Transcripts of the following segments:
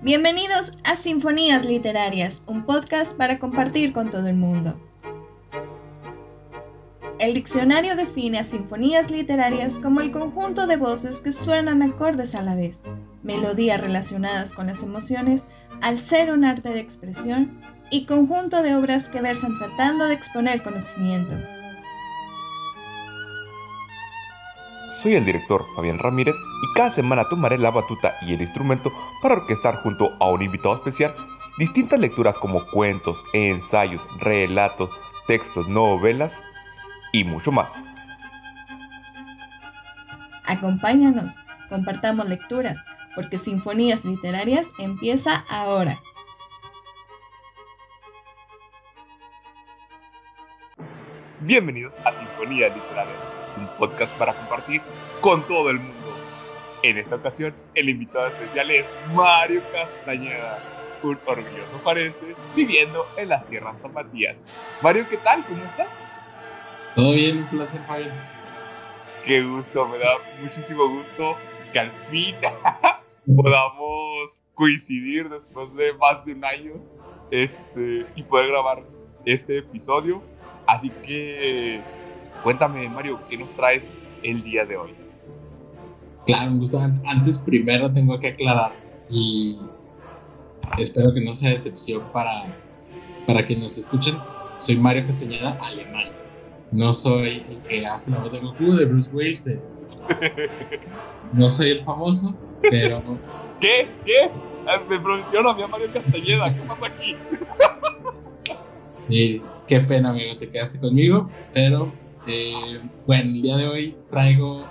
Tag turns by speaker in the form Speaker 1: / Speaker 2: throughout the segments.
Speaker 1: Bienvenidos a Sinfonías Literarias, un podcast para compartir con todo el mundo. El diccionario define a sinfonías literarias como el conjunto de voces que suenan acordes a la vez, melodías relacionadas con las emociones, al ser un arte de expresión y conjunto de obras que versan tratando de exponer conocimiento.
Speaker 2: Soy el director Fabián Ramírez y cada semana tomaré la batuta y el instrumento para orquestar junto a un invitado especial distintas lecturas como cuentos, ensayos, relatos, textos, novelas y mucho más.
Speaker 1: Acompáñanos, compartamos lecturas, porque Sinfonías Literarias empieza ahora.
Speaker 2: Bienvenidos a Sinfonías Literarias un podcast para compartir con todo el mundo. En esta ocasión, el invitado especial es Mario Castañeda, un orgulloso parense viviendo en las tierras zapatías. Mario, ¿qué tal? ¿Cómo estás?
Speaker 3: Todo bien, un placer, Mario.
Speaker 2: Qué gusto, me da muchísimo gusto que al fin podamos coincidir después de más de un año este, y poder grabar este episodio. Así que Cuéntame, Mario, ¿qué nos traes el día de hoy?
Speaker 3: Claro, un gusto. Antes, primero tengo que aclarar y espero que no sea decepción para, para quienes nos escuchen. Soy Mario Castañeda, alemán. No soy el que hace la voz de Goku, de Bruce Willis. Eh. No soy el famoso, pero.
Speaker 2: ¿Qué? ¿Qué? Ah, me pronunciaron a mí a Mario Castañeda. ¿Qué pasa aquí?
Speaker 3: Sí, qué pena, amigo, te quedaste conmigo, pero eh, bueno, el día de hoy traigo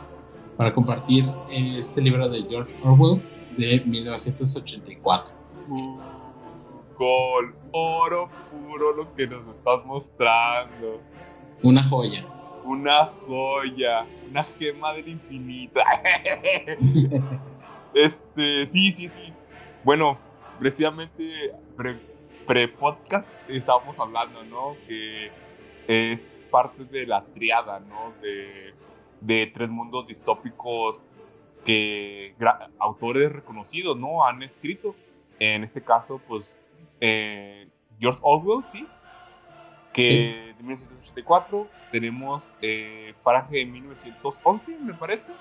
Speaker 3: para compartir este libro de George Orwell de 1984.
Speaker 2: gol, oro puro lo que nos estás mostrando.
Speaker 3: Una joya.
Speaker 2: Una joya, una gema del infinito. este, sí, sí, sí. Bueno, precisamente pre-podcast estábamos hablando, ¿no? Que es parte de la triada, ¿no? De, de tres mundos distópicos que autores reconocidos, ¿no? Han escrito. En este caso, pues, eh, George Orwell, ¿sí? Que de 1984 tenemos eh, Fahrenheit 1911, me parece.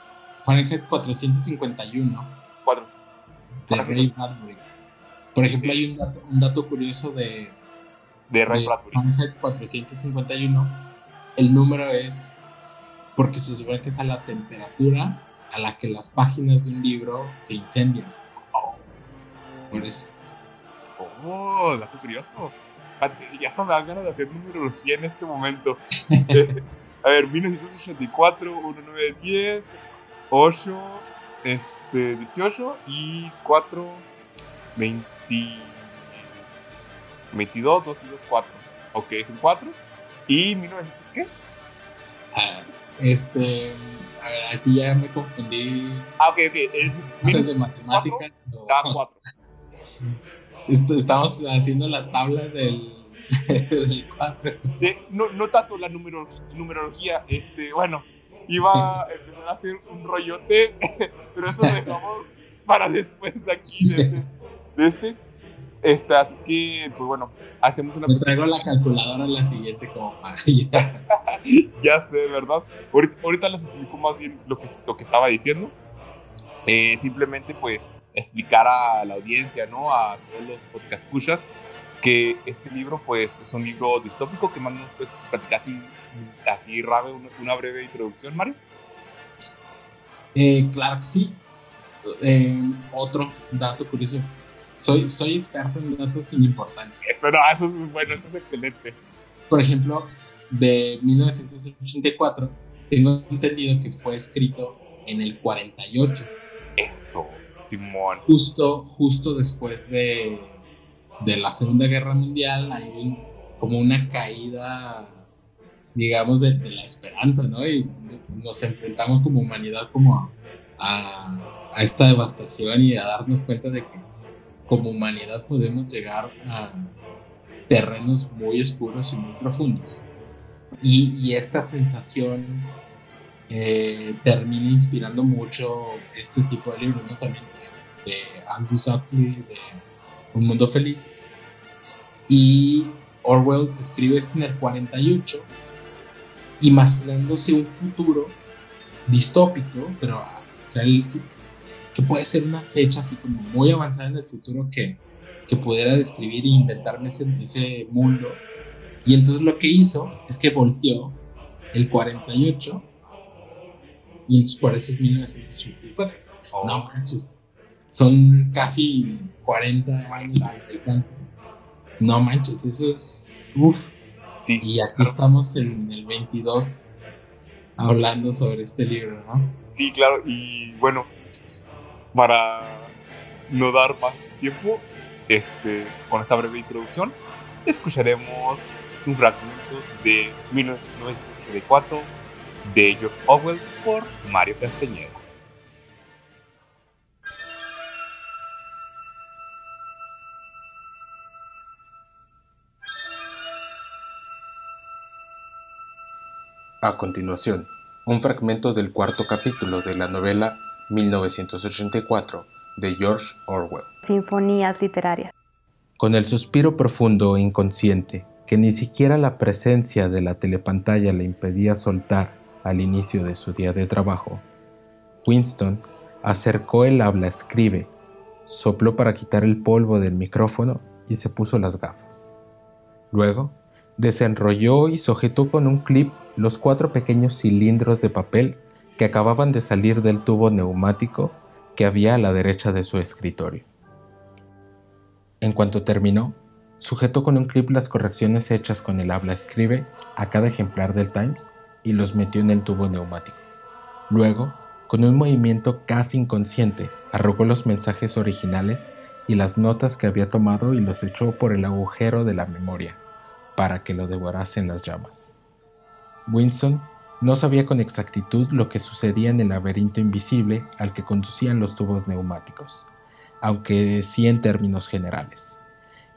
Speaker 3: Fahrenheit 451. De Ray Bradbury. Por ejemplo, hay un dato, un dato curioso de,
Speaker 2: de Ray Bradbury.
Speaker 3: Fahrenheit 451 el número es porque se supone que es a la temperatura a la que las páginas de un libro se incendian.
Speaker 2: Oh.
Speaker 3: Por eso.
Speaker 2: Oh, dato curioso. Ya me dan ganas de hacer numerología en este momento. Eh, a ver, 1984, 1910, 8, este, 18 y 4, 20, 22, 2 y 2, 4. Ok, son 4. ¿Y 1900 qué?
Speaker 3: Ah, este. A ver, aquí ya me confundí.
Speaker 2: Ah, ok, ok.
Speaker 3: Es de matemáticas.
Speaker 2: Ah, 4.
Speaker 3: Estamos haciendo las tablas del. del 4.
Speaker 2: no, no tanto la numerología, este, bueno, iba a empezar a hacer un rollote, pero eso lo dejamos para después de aquí, de este. De este. Este, así que, pues bueno, hacemos una.
Speaker 3: Me traigo la calculadora en la siguiente como para
Speaker 2: ya sé, ¿verdad? Ahorita, les explico más bien lo que, lo que estaba diciendo. Eh, simplemente, pues, explicar a la audiencia, ¿no? A todos los podcast escuchas que este libro, pues, es un libro distópico que más nos puede platicar así, así una, una breve introducción, Mario.
Speaker 3: Eh, claro que sí. Eh, otro dato curioso soy, soy experto en datos sin importancia.
Speaker 2: Eso, no, eso es bueno, eso es excelente.
Speaker 3: Por ejemplo, de 1984, tengo entendido que fue escrito en el 48.
Speaker 2: Eso, Simón.
Speaker 3: Justo, justo después de, de la Segunda Guerra Mundial, hay como una caída, digamos, de, la esperanza, ¿no? Y nos enfrentamos como humanidad como a, a esta devastación y a darnos cuenta de que como humanidad podemos llegar a terrenos muy oscuros y muy profundos. Y, esta sensación eh, termina inspirando mucho este tipo de libros, ¿no? También de Aldous Huxley, de Un Mundo Feliz. Y Orwell escribe esto en el 48, imaginándose un futuro distópico, pero que puede ser una fecha así como muy avanzada en el futuro que, que pudiera describir e inventarme ese, ese mundo. Y entonces lo que hizo es que volteó el 48 y entonces por eso es 1954. No manches, son casi 40 años No manches, eso es. Uf. y aquí estamos en el 22 hablando sobre este libro, ¿no?
Speaker 2: Sí, claro, y bueno, para no dar más tiempo, este, con esta breve introducción, escucharemos un fragmento de 1984 de George Orwell por Mario Castañeda.
Speaker 4: A continuación, un fragmento del cuarto capítulo de la novela 1984 de George Orwell.
Speaker 5: Sinfonías literarias.
Speaker 4: Con el suspiro profundo e inconsciente que ni siquiera la presencia de la telepantalla le impedía soltar al inicio de su día de trabajo, Winston acercó el habla escribe, sopló para quitar el polvo del micrófono y se puso las gafas. Luego, desenrolló y sujetó con un clip los cuatro pequeños cilindros de papel que acababan de salir del tubo neumático que había a la derecha de su escritorio. En cuanto terminó, sujetó con un clip las correcciones hechas con el habla escribe a cada ejemplar del Times y los metió en el tubo neumático. Luego, con un movimiento casi inconsciente, arrugó los mensajes originales y las notas que había tomado y los echó por el agujero de la memoria, para que lo devorasen las llamas. Winston no sabía con exactitud lo que sucedía en el laberinto invisible al que conducían los tubos neumáticos, aunque sí en términos generales.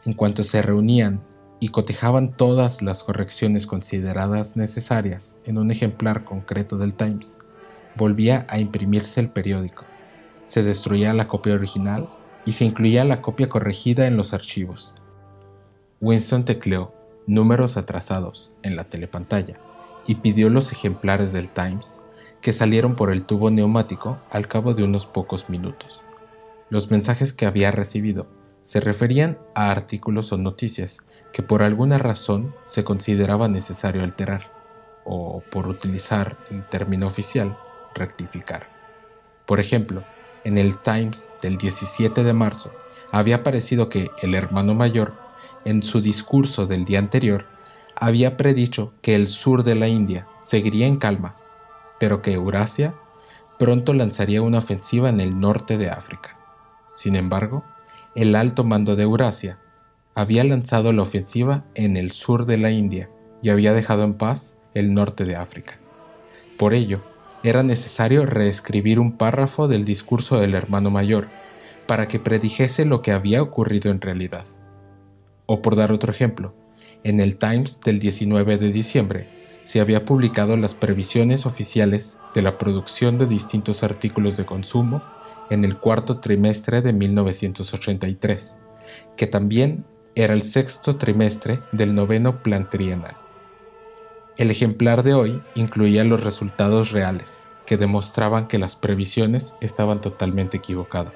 Speaker 4: En cuanto se reunían y cotejaban todas las correcciones consideradas necesarias en un ejemplar concreto del Times, volvía a imprimirse el periódico, se destruía la copia original y se incluía la copia corregida en los archivos. Winston tecleó números atrasados en la telepantalla y pidió los ejemplares del Times, que salieron por el tubo neumático al cabo de unos pocos minutos. Los mensajes que había recibido se referían a artículos o noticias que por alguna razón se consideraba necesario alterar, o por utilizar el término oficial, rectificar. Por ejemplo, en el Times del 17 de marzo había aparecido que el hermano mayor, en su discurso del día anterior, había predicho que el sur de la India seguiría en calma, pero que Eurasia pronto lanzaría una ofensiva en el norte de África. Sin embargo, el alto mando de Eurasia había lanzado la ofensiva en el sur de la India y había dejado en paz el norte de África. Por ello, era necesario reescribir un párrafo del discurso del hermano mayor para que predijese lo que había ocurrido en realidad. O por dar otro ejemplo, en el Times del 19 de diciembre se había publicado las previsiones oficiales de la producción de distintos artículos de consumo en el cuarto trimestre de 1983, que también era el sexto trimestre del noveno plan trienal. El ejemplar de hoy incluía los resultados reales, que demostraban que las previsiones estaban totalmente equivocadas.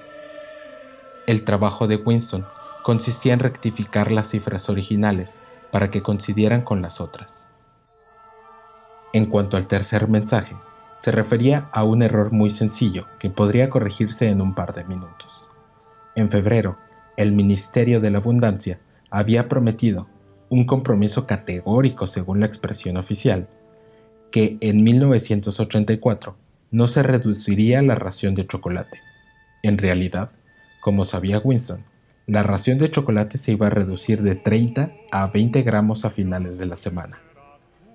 Speaker 4: El trabajo de Winston consistía en rectificar las cifras originales para que coincidieran con las otras. En cuanto al tercer mensaje, se refería a un error muy sencillo que podría corregirse en un par de minutos. En febrero, el Ministerio de la Abundancia había prometido un compromiso categórico según la expresión oficial, que en 1984 no se reduciría la ración de chocolate. En realidad, como sabía Winston, la ración de chocolate se iba a reducir de 30 a 20 gramos a finales de la semana.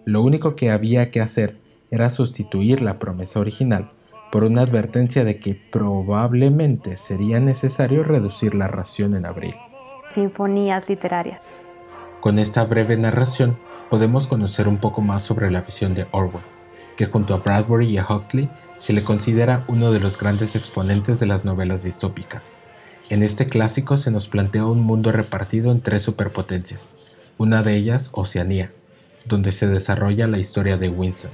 Speaker 4: Lo único que había que hacer era sustituir la promesa original por una advertencia de que probablemente sería necesario reducir la ración en abril.
Speaker 5: Sinfonías literarias.
Speaker 4: Con esta breve narración podemos conocer un poco más sobre la visión de Orwell, que junto a Bradbury y a Huxley se le considera uno de los grandes exponentes de las novelas distópicas En este clásico se nos plantea un mundo repartido en tres superpotencias, una de ellas Oceanía, donde se desarrolla la historia de Winston.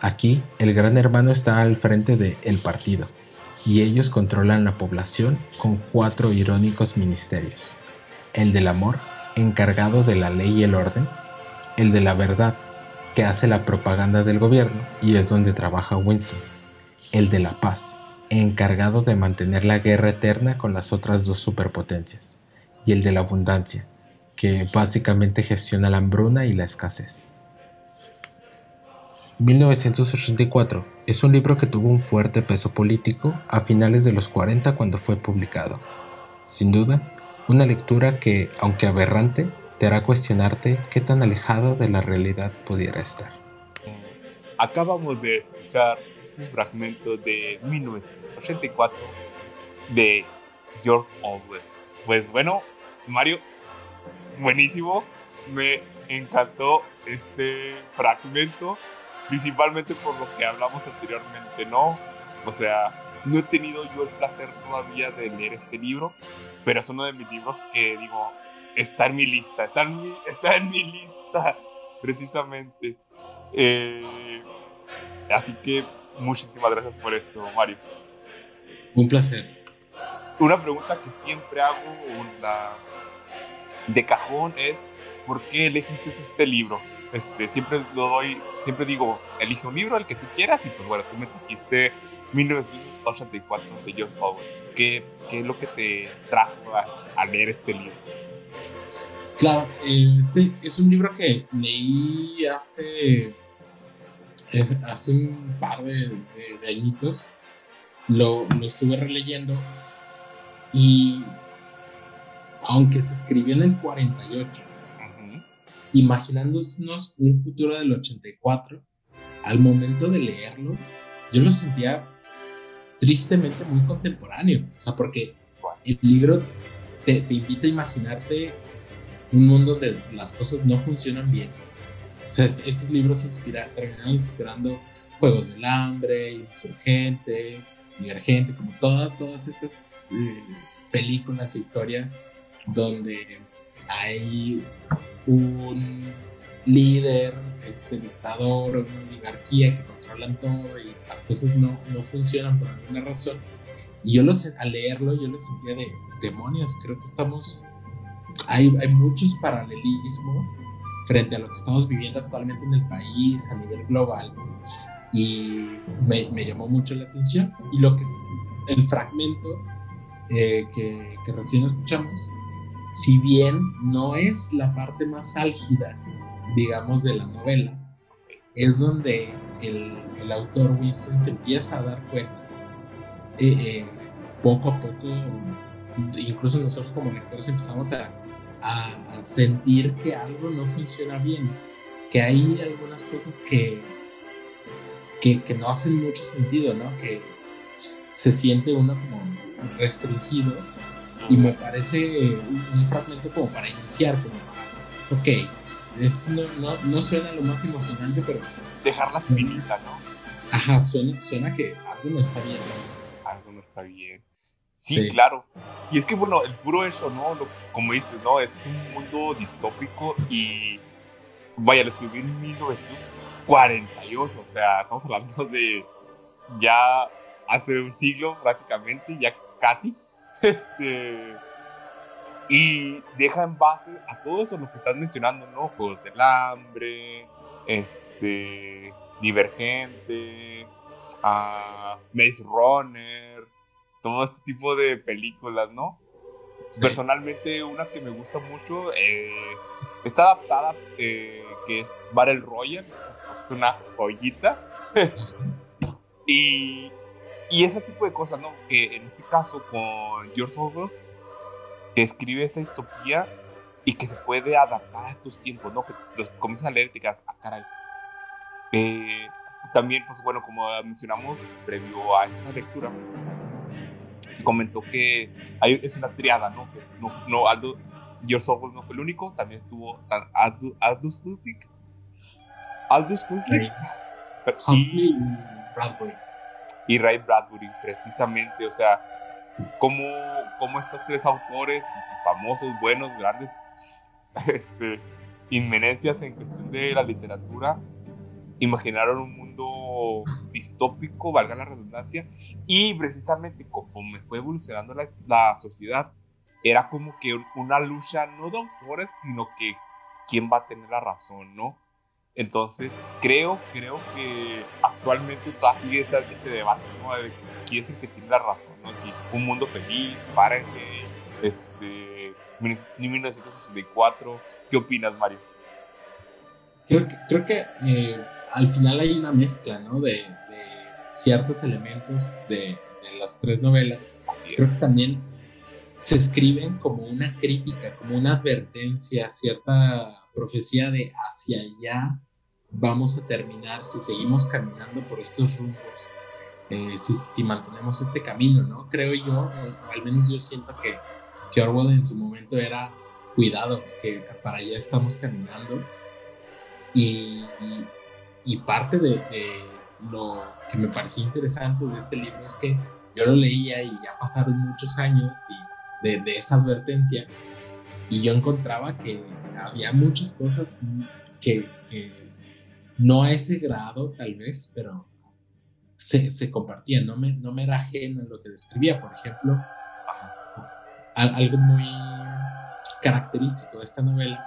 Speaker 4: Aquí, el gran hermano está al frente de El Partido, y ellos controlan la población con cuatro irónicos ministerios. El del amor, encargado de la ley y el orden, el de la verdad, que hace la propaganda del gobierno y es donde trabaja Winston, el de la paz, encargado de mantener la guerra eterna con las otras dos superpotencias, y el de la abundancia, que básicamente gestiona la hambruna y la escasez. 1984 es un libro que tuvo un fuerte peso político a finales de los 40 cuando fue publicado. Sin duda, una lectura que, aunque aberrante, te hará cuestionarte qué tan alejado de la realidad pudiera estar.
Speaker 2: Acabamos de escuchar un fragmento de 1984 de George Orwell. Pues bueno, Mario, buenísimo. Me encantó este fragmento, principalmente por lo que hablamos anteriormente, ¿no? O sea, no he tenido yo el placer todavía de leer este libro, pero es uno de mis libros que digo, está en mi lista, está en mi, está en mi lista, precisamente. Eh, así que muchísimas gracias por esto, Mario.
Speaker 3: Un placer.
Speaker 2: Una pregunta que siempre hago de cajón es, ¿por qué elegiste este libro? Este, siempre lo doy, siempre digo, elige un libro, el que tú quieras, y pues bueno, tú me dijiste 1984 de George Orwell. ¿Qué, ¿Qué, es lo que te trajo a, leer este libro?
Speaker 3: Claro, este es un libro que leí hace, hace un par de, de, añitos. Lo, lo, estuve releyendo y aunque se escribió en el 48, imaginándonos un futuro del 84, al momento de leerlo, yo lo sentía tristemente muy contemporáneo. O sea, porque el libro te, te invita a imaginarte un mundo donde las cosas no funcionan bien. Estos libros inspira, terminaron inspirando Juegos del Hambre, Insurgente, Divergente, como todas, todas estas eh, películas e historias donde hay un líder, este dictador, una oligarquía que controlan todo y las cosas no, no funcionan por alguna razón. Y yo lo, al leerlo, yo lo sentía de demonios. Creo que estamos. Hay, hay muchos paralelismos frente a lo que estamos viviendo actualmente en el país a nivel global. Y me, me llamó mucho la atención. Y lo que es el fragmento eh, que, que recién escuchamos, si bien no es la parte más álgida digamos, de la novela, es donde el, el autor Winston se empieza a dar cuenta, eh, eh, poco a poco, incluso nosotros como lectores empezamos a, a, sentir que algo no funciona bien, que hay algunas cosas que, que, que, no hacen mucho sentido, ¿no? Que se siente uno como restringido y me parece un, fragmento como para iniciar, como para, ok, esto no, no, no, suena lo más emocionante, pero...
Speaker 2: Dejar la finita, ¿no?
Speaker 3: Ajá, suena, suena que algo no está bien.
Speaker 2: Algo no está bien. Sí, claro. Y es que, bueno, el puro eso, ¿no? como dices, ¿no? Es un mundo distópico y... Vaya, lo escribí en 1948, o sea, estamos hablando de ya hace un siglo prácticamente, ya casi. Este y deja en base a todo eso lo que estás mencionando, ¿no? Juegos del hambre, este, Divergente, uh, Maze Runner, todo este tipo de películas, ¿no? Personalmente, una que me gusta mucho eh, está adaptada, eh, que es Battle Royale, es una joyita. y, y ese tipo de cosas, ¿no? Que en este caso con George Orwell que escribe esta distopía y que se puede adaptar a estos tiempos, ¿no? Que los comienzas a leer y te quedas, ah, caray. Eh, también, pues bueno, como mencionamos previo a esta lectura, se comentó que hay, es una triada, ¿no? Que no, no Aldo, George Orwell no fue el único, también estuvo Aldous Huxley, Aldous Huxley,
Speaker 3: y Bradbury.
Speaker 2: Y Ray Bradbury, precisamente, o sea, cómo, cómo estos tres autores, famosos, buenos, grandes, este, inmenencias en cuestión de la literatura, imaginaron un mundo distópico, valga la redundancia, y precisamente conforme fue evolucionando la, la sociedad, era como que una lucha no de autores, sino que quién va a tener la razón, ¿no? Entonces, creo, creo que actualmente todavía sigue ese debate, ¿no? De quién es el que tiene la razón, ¿no? Si un mundo feliz, Fahrenheit, este, 1964, ¿qué opinas, Mario?
Speaker 3: Creo que, creo que eh, al final hay una mezcla, ¿no? De, de ciertos elementos de, de, las tres novelas. Creo que también se escriben como una crítica, como una advertencia, cierta profecía de hacia allá vamos a terminar si seguimos caminando por estos rumbos, eh, si, si, mantenemos este camino, ¿no? Creo yo, o al menos yo siento que, que Orwell en su momento era cuidado, que para allá estamos caminando. Y, y, parte de, de, lo que me pareció interesante de este libro es que yo lo leía y ya pasaron muchos años y de, de esa advertencia y yo encontraba que había muchas cosas que, que, no a ese grado tal vez, pero se, se compartían, no me, no me era ajeno lo que describía, por ejemplo, algo muy característico de esta novela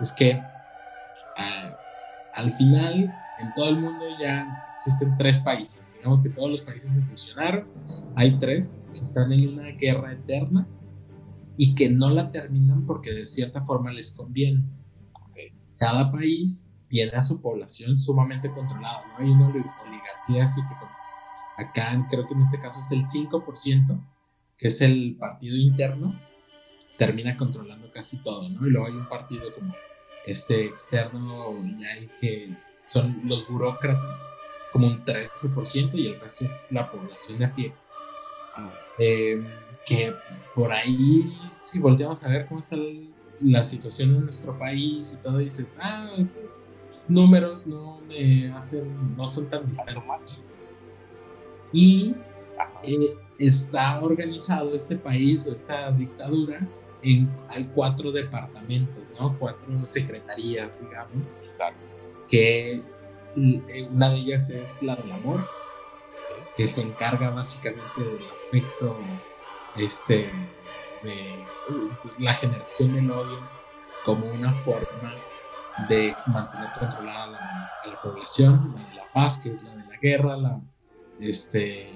Speaker 3: es que uh, al final en todo el mundo ya existen tres países, digamos que todos los países se fusionaron, hay tres que están en una guerra eterna y que no la terminan porque de cierta forma les conviene. Cada país tiene a su población sumamente controlada, ¿no? Hay una oligarquía así que acá creo que en este caso es el 5%, que es el partido interno, termina controlando casi todo, ¿no? Y luego hay un partido como este externo ya hay que son los burócratas, como un 13% y el resto es la población de a pie. Eh, que por ahí, si volteamos a ver cómo está la situación en nuestro país y todo, dices, ah, esos números no me hacen, no son tan distantes. Y eh, está organizado este país o esta dictadura en, hay cuatro departamentos, ¿no? Cuatro secretarías, digamos, que eh, una de ellas es la del amor, que se encarga básicamente del aspecto este, de la generación del odio como una forma de mantener controlada la, a la población, la de la paz, que es la de la guerra, la, este,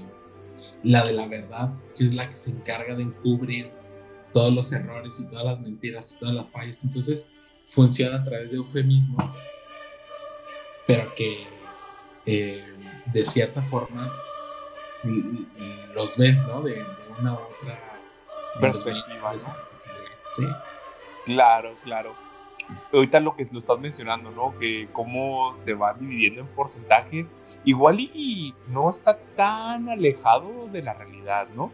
Speaker 3: la de la verdad, que es la que se encarga de encubrir todos los errores y todas las mentiras y todas las fallas. Entonces funciona a través de eufemismos, pero que eh, de cierta forma los ves, ¿no? De, de una u otra
Speaker 2: perspectiva. ¿no?
Speaker 3: Sí.
Speaker 2: Claro, claro. Ahorita lo que lo estás mencionando, ¿no? Que cómo se va dividiendo en porcentajes, igual y no está tan alejado de la realidad, ¿no?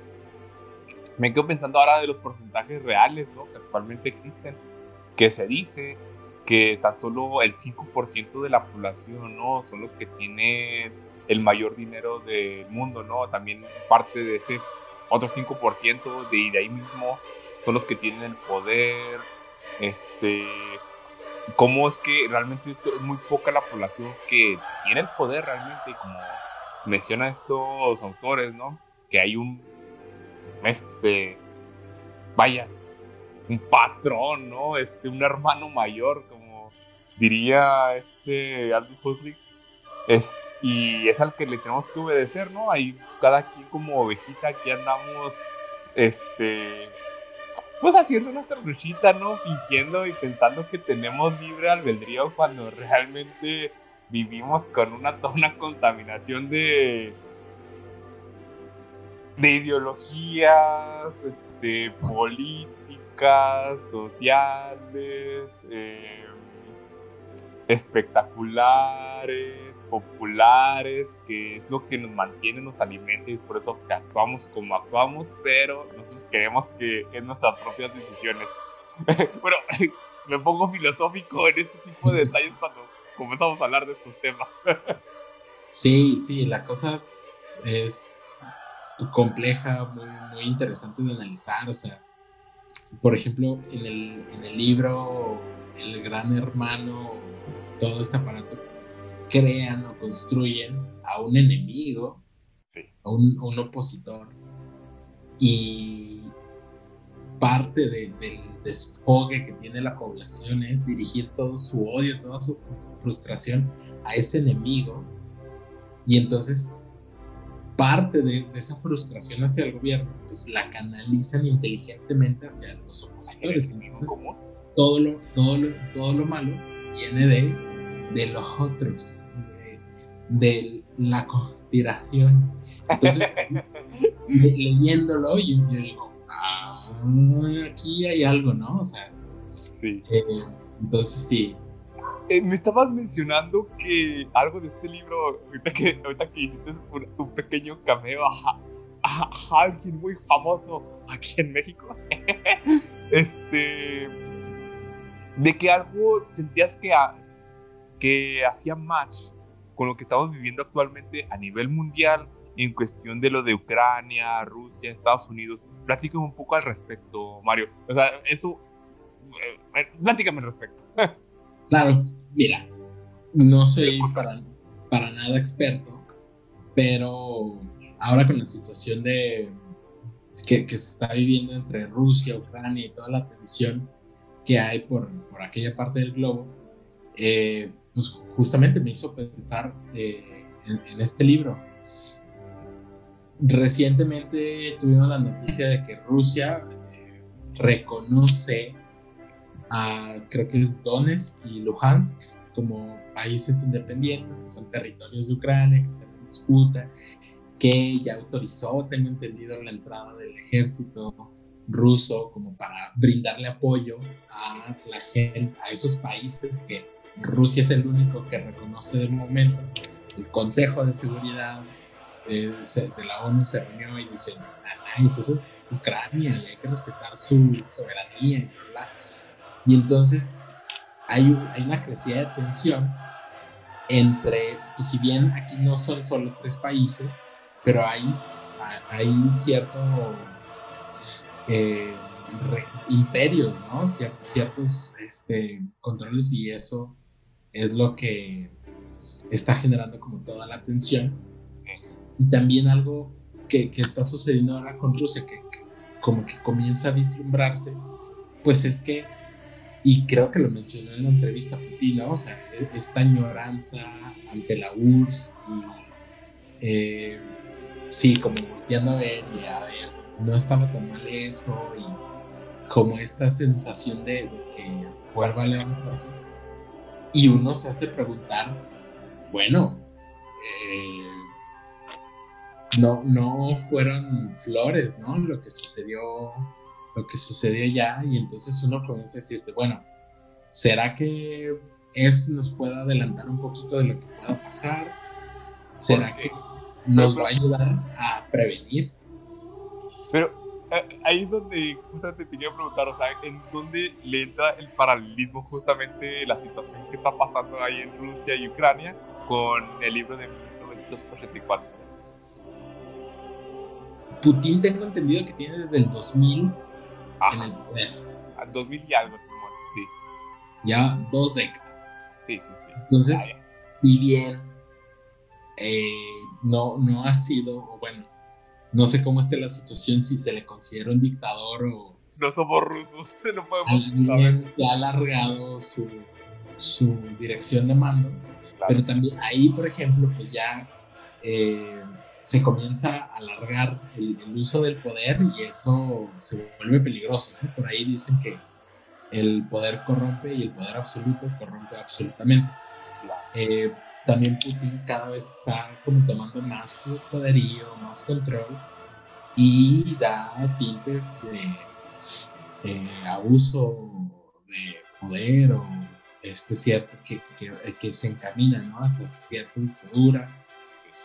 Speaker 2: Me quedo pensando ahora de los porcentajes reales, ¿no? Que actualmente existen, que se dice que tan solo el 5% de la población, ¿no? Son los que tienen el mayor dinero del mundo, ¿no? También parte de ese otro 5% de, de ahí mismo son los que tienen el poder, este, cómo es que realmente es muy poca la población que tiene el poder realmente, como menciona estos autores, ¿no? Que hay un, este, vaya, un patrón, ¿no? Este, un hermano mayor, diría este Aldous Huxley, este, y es al que le tenemos que obedecer, ¿no? Ahí cada quien como ovejita aquí andamos, este, pues haciendo nuestra luchita, ¿no? Fingiendo y pensando que tenemos libre albedrío cuando realmente vivimos con una, una contaminación de, de ideologías, este, políticas, sociales, eh, espectaculares populares, que es lo que nos mantiene, nos alimenta y por eso actuamos como actuamos, pero nosotros queremos que es nuestras propias decisiones. bueno, me pongo filosófico en este tipo de detalles cuando comenzamos a hablar de estos temas.
Speaker 3: sí, sí, la cosa es, compleja, muy, muy interesante de analizar. O sea, por ejemplo, en el, en el libro El Gran Hermano, todo este aparato crean o construyen a un enemigo, a, un, opositor. Y parte del desfogue que tiene la población es dirigir todo su odio, toda su frustración a ese enemigo. Y entonces parte de, esa frustración hacia el gobierno, pues la canalizan inteligentemente hacia los opositores. Entonces, todo lo, todo lo, todo lo malo viene de, de los otros, de, la conspiración. Entonces, leyéndolo, yo, digo, ah, aquí hay algo, ¿no? O sea, sí. Eh, entonces sí,
Speaker 2: eh, me estabas mencionando que algo de este libro, ahorita que, ahorita que hiciste un, pequeño cameo a, alguien muy famoso aquí en México, este, de que algo sentías que, que hacía match con lo que estamos viviendo actualmente a nivel mundial en cuestión de lo de Ucrania, Rusia, Estados Unidos. Platícame un poco al respecto, Mario. O sea, eso, eh, eh platícame al respecto.
Speaker 3: Claro, mira, no soy para, para nada experto, pero ahora con la situación de que, se está viviendo entre Rusia, Ucrania y toda la tensión que hay por, por aquella parte del globo, eh, pues justamente me hizo pensar eh, en, este libro. Recientemente tuvimos la noticia de que Rusia eh, reconoce creo que es Donetsk y Luhansk, como países independientes, que son territorios de Ucrania, que están en disputa, que ya autorizó, tengo entendido, la entrada del ejército ruso como para brindarle apoyo a la gente, a esos países que Rusia es el único que reconoce de momento. El Consejo de Seguridad de, de la ONU se reunió y dice, eso es Ucrania y hay que respetar su soberanía y bla, y entonces hay, hay una crecida de tensión entre, pues si bien aquí no son solo tres países, pero hay, hay cierto eh, imperios, ¿no? ciertos este, controles y eso es lo que está generando como toda la tensión. Y también algo que, está sucediendo ahora con Rusia, que como que comienza a vislumbrarse, pues es que y creo que lo mencionó en la entrevista Putin, ¿no? O sea, e-, esta añoranza ante la URSS y eh, sí, como volteando a ver y a ver, no estaba tan mal eso y como esta sensación de, que vuelva a levantarse. Y uno se hace preguntar, bueno, eh, no, no fueron flores, ¿no? Lo que sucedió lo que sucedió ya y entonces uno comienza a decirte, bueno, ¿será que eso nos puede adelantar un poquito de lo que pueda pasar? ¿Será que nos va a ayudar a prevenir?
Speaker 2: Pero eh, ahí es donde justamente te quiero preguntar, o sea, ¿en dónde le entra el paralelismo justamente la situación que está pasando ahí en Rusia y Ucrania con el libro de 1984?
Speaker 3: Putin tengo entendido que tiene desde el 2000
Speaker 2: en el poder. A 2000 y algo, sí.
Speaker 3: Ya dos décadas.
Speaker 2: Sí, sí, sí.
Speaker 3: Entonces, si bien eh, no, no ha sido, bueno, no sé cómo esté la situación, si se le considera un dictador o...
Speaker 2: No somos rusos, no podemos saber.
Speaker 3: ha alargado su, su dirección de mando, pero también ahí, por ejemplo, pues ya... Eh, se comienza a alargar el, uso del poder y eso se vuelve peligroso. Por ahí dicen que el poder corrompe y el poder absoluto corrompe absolutamente. Eh, también Putin cada vez está como tomando más poderío, más control y da tintes de, abuso de poder o este cierto que, que, se encamina ¿no? hacia cierta dictadura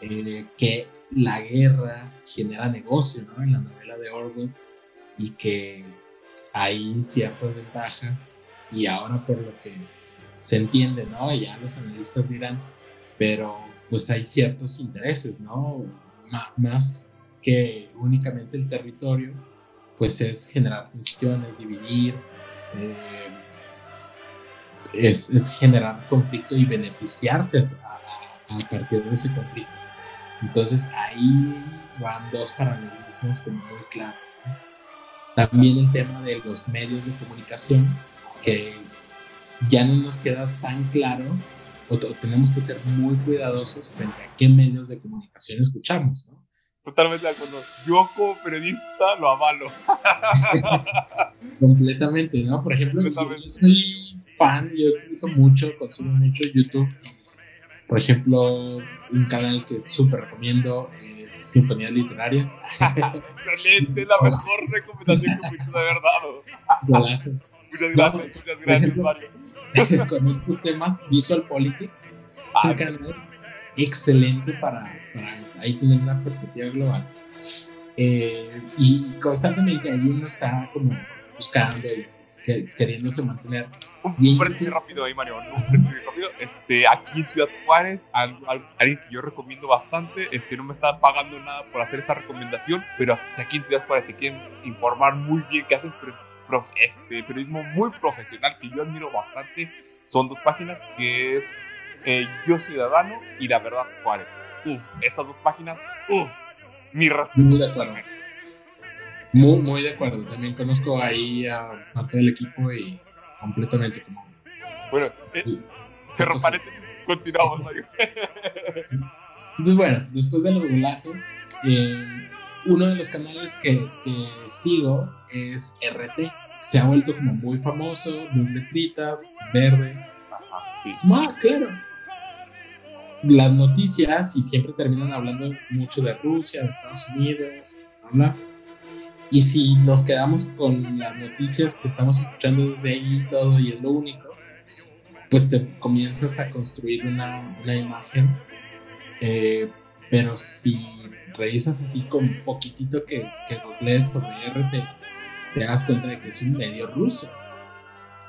Speaker 3: eh, que la guerra genera negocio, ¿no? En la novela de Orwell y que hay ciertas ventajas y ahora por lo que se entiende, ¿no? Ya los analistas dirán, pero pues hay ciertos intereses, ¿no? más que únicamente el territorio pues es generar tensiones, dividir, eh, es, es, generar conflicto y beneficiarse a, partir de ese conflicto. Entonces ahí van dos paralelismos muy claros. También el tema de los medios de comunicación, que ya no nos queda tan claro o tenemos que ser muy cuidadosos frente a qué medios de comunicación escuchamos, ¿no?
Speaker 2: Totalmente de acuerdo. Yo como periodista lo avalo.
Speaker 3: Completamente, ¿no? Por ejemplo, yo, soy fan, yo utilizo mucho, consumo mucho YouTube. Por ejemplo, un canal que súper recomiendo es Sinfonías Literarias.
Speaker 2: Excelente, la mejor recomendación que me haber dado. Muchas gracias, muchas gracias, ejemplo, Mario.
Speaker 3: con estos temas, Visual Politics es un canal excelente para, para, ahí tener una perspectiva global. Eh, y constantemente ahí uno está como buscando y que, queriéndose mantener.
Speaker 2: Un, un rápido ahí, Mario. Un rápido. Este, aquí en Ciudad Juárez, alguien que yo recomiendo bastante, este, no me está pagando nada por hacer esta recomendación, pero aquí en Ciudad Juárez se quieren informar muy bien, que hacen este, periodismo muy profesional que yo admiro bastante. Son dos páginas que es eh, Yo Ciudadano y La Verdad Juárez. Uf, estas dos páginas, uf, mi respeto.
Speaker 3: Muy de acuerdo. Muy, muy de acuerdo. También conozco ahí a parte del equipo y completamente como.
Speaker 2: Bueno, eh, cerro continuamos, Mario.
Speaker 3: Entonces, bueno, después de los golazos, eh, uno de los canales que, que, sigo es RT. Se ha vuelto como muy famoso, muy letritas, verde. Ajá, sí. Ah, claro. Las noticias y siempre terminan hablando mucho de Rusia, de Estados Unidos, bla, Y si nos quedamos con las noticias que estamos escuchando desde ahí y todo y es lo único, pues te comienzas a construir una, una imagen. Eh, pero si revisas así con poquitito que, que lees sobre RT, te das cuenta de que es un medio ruso.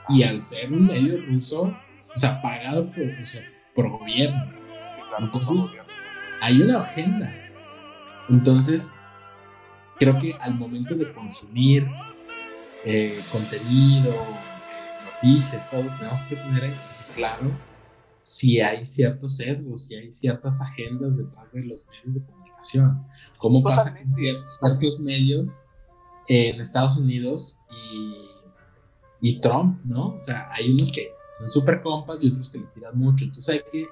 Speaker 3: Y al ser un medio ruso, o sea, pagado por, por gobierno. Entonces, hay una agenda. Entonces, creo que al momento de consumir eh, contenido, noticias, todo, tenemos que tener claro si hay ciertos sesgos, si hay ciertas agendas detrás de los medios de comunicación ¿Cómo pasa con ciertos medios en Estados Unidos y, Trump, ¿no? O sea, hay unos que son súper compas y otros que le tiran mucho. Entonces hay que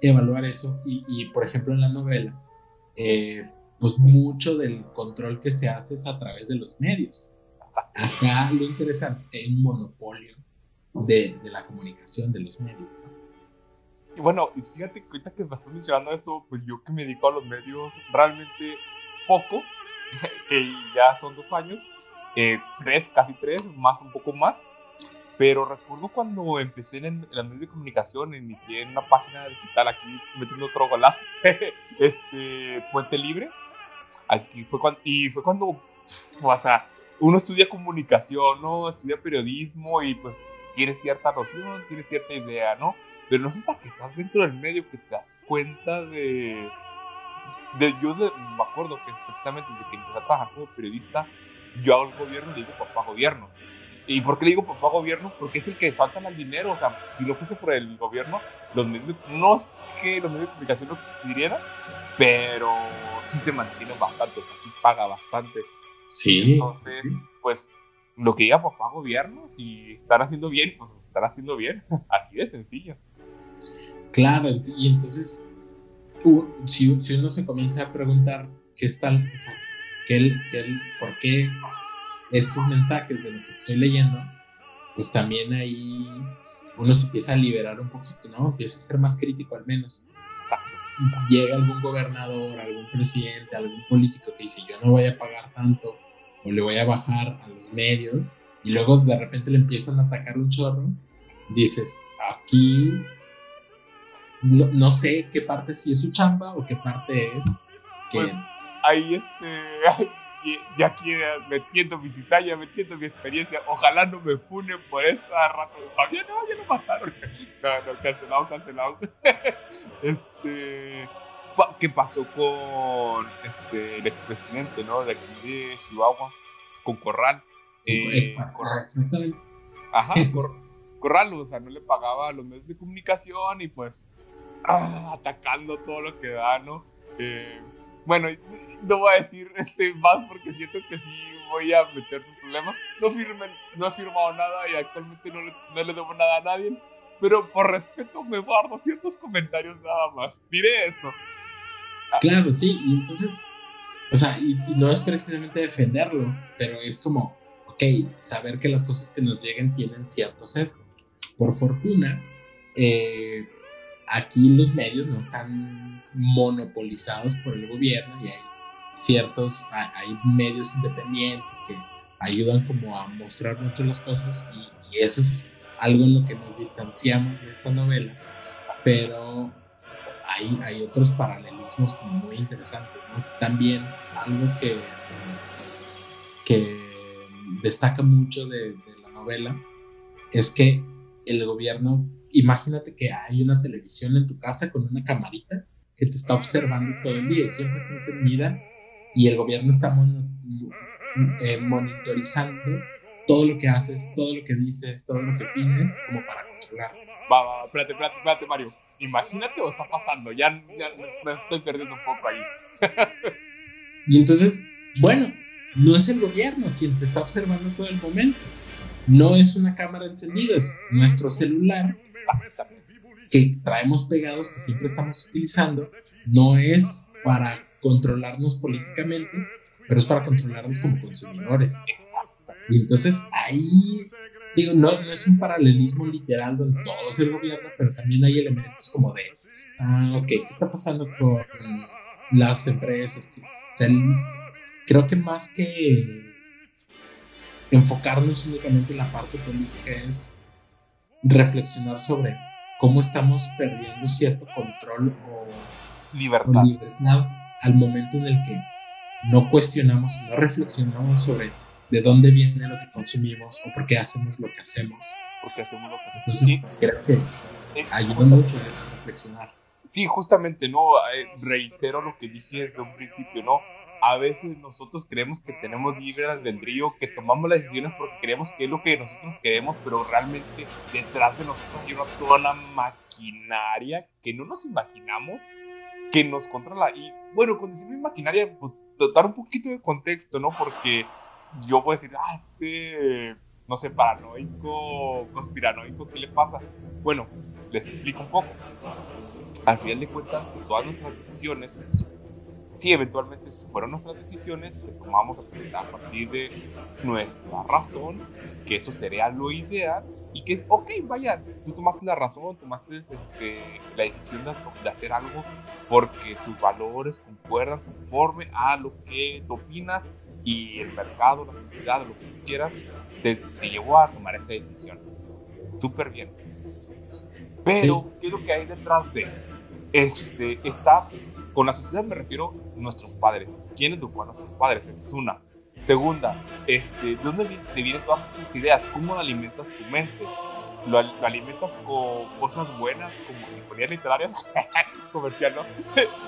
Speaker 3: evaluar eso. Y, por ejemplo, en la novela, eh, pues mucho del control que se hace es a través de los medios. Acá lo interesante es que hay un monopolio de, de la comunicación de los medios, ¿no?
Speaker 2: Y bueno, fíjate que ahorita que me estás mencionando esto, pues yo que me dedico a los medios realmente poco, que ya son dos años, eh, tres, casi tres, más, un poco más. Pero recuerdo cuando empecé en, en los medios de comunicación, inicié en una página digital, aquí metiendo otro golazo, este, Puente Libre. Aquí fue cuando, y fue cuando, o sea, uno estudia comunicación, ¿no? Estudia periodismo y pues tiene cierta noción, tiene cierta idea, ¿no? Pero no sé hasta que estás dentro del medio que te das cuenta de. de yo me acuerdo que precisamente desde que empecé a trabajar como periodista, yo hago el gobierno y le digo papá gobierno. ¿Y por qué le digo papá gobierno? Porque es el que faltan al dinero. O sea, si no fuese por el gobierno, los medios no es que los medios de comunicación no existieran, pero sí se mantienen bastante, o sea, sí paga bastante.
Speaker 3: Sí.
Speaker 2: Entonces, pues lo que diga papá gobierno, si están haciendo bien, pues están haciendo bien. Así de sencillo.
Speaker 3: Claro, y entonces, si, si, uno se comienza a preguntar qué está, o sea, qué, qué, por qué estos mensajes de lo que estoy leyendo, pues también ahí uno se empieza a liberar un poquito, ¿no? Empieza a ser más crítico al menos. Llega algún gobernador, algún presidente, algún político que dice yo no voy a pagar tanto o le voy a bajar a los medios y luego de repente le empiezan a atacar un chorro, dices, aquí no, sé qué parte sí es su chamba o qué parte es que...
Speaker 2: Pues, ahí este, ya aquí metiendo mi citalla, metiendo mi experiencia, ojalá no me funen por esta rato de no, ya lo mataron. No, no, cancelado, cancelado. este, qué pasó con este, el expresidente, ¿no? De aquí de Chihuahua, con Corral.
Speaker 3: Eh, exactamente.
Speaker 2: Ajá, Corral, o sea, no le pagaba a los medios de comunicación y pues ah, atacando todo lo que da, ¿no? Eh, bueno, no voy a decir este más porque siento que sí voy a meterme problemas. No, firmen, no he firmado nada y actualmente no le, no le debo nada a nadie. Pero por respeto me guardo ciertos comentarios nada más. Diré eso.
Speaker 3: Claro, sí, y entonces, o sea, y, no es precisamente defenderlo, pero es como, ok, saber que las cosas que nos lleguen tienen cierto sesgo. Por fortuna, eh, aquí los medios no están monopolizados por el gobierno y hay ciertos, hay medios independientes que ayudan como a mostrar mucho las cosas y, y eso es algo en lo que nos distanciamos de esta novela, pero hay, otros paralelismos muy interesantes. También algo que, que destaca mucho de, la novela es que el gobierno, imagínate que hay una televisión en tu casa con una camarita que te está observando todo el día y siempre está encendida y el gobierno está eh, monitorizando todo lo que haces, todo lo que dices, todo lo que opinas como para controlar.
Speaker 2: Va, va, espérate, espérate, espérate, Mario imagínate o está pasando, ya, me estoy perdiendo un poco ahí.
Speaker 3: y entonces, bueno, no es el gobierno quien te está observando todo el momento, no es una cámara encendida, es nuestro celular que traemos pegados, que siempre estamos utilizando, no es para controlarnos políticamente, pero es para controlarnos como consumidores. Y entonces ahí digo, no, no es un paralelismo literal donde todo es el gobierno, pero también hay elementos como de, ah, ok, ¿qué está pasando con las empresas? Creo que más que enfocarnos únicamente en la parte política es reflexionar sobre cómo estamos perdiendo cierto control o
Speaker 2: libertad,
Speaker 3: o libertad al momento en el que no cuestionamos, no reflexionamos sobre de dónde viene lo que consumimos o por qué hacemos lo que hacemos.
Speaker 2: Porque hacemos lo que hacemos.
Speaker 3: Entonces, creo que ayuda mucho a reflexionar.
Speaker 2: Sí, justamente, ¿no? Eh, reitero lo que dije desde un principio, ¿no? A veces nosotros creemos que tenemos libre albedrío, que tomamos las decisiones porque creemos que es lo que nosotros queremos, pero realmente detrás de nosotros hay una, toda una maquinaria que no nos imaginamos que nos controla. Y bueno, con decir maquinaria, pues dar un poquito de contexto, ¿no? Porque yo puedo decir, ah, este, no sé, paranoico, conspiranoico, ¿qué le pasa? Bueno, les explico un poco. Al final de cuentas, todas nuestras decisiones, sí, eventualmente fueron nuestras decisiones que tomamos a partir de nuestra razón, que eso sería lo ideal, y que es, ok, vaya, tú tomaste la razón, tomaste este, la decisión de, de, hacer algo porque tus valores concuerdan conforme a lo que tú opinas y el mercado, la sociedad, lo que tú quieras, te, llevó a tomar esa decisión. Súper bien. Pero, ¿qué es lo que hay detrás de? Este, está, con la sociedad me refiero nuestros padres. ¿Quién educó a nuestros padres? Esa es una. Segunda, este, ¿de dónde te vienen todas esas ideas? ¿Cómo alimentas tu mente? lo, alimentas con cosas buenas como sinfonías literarias, comercial, ¿no?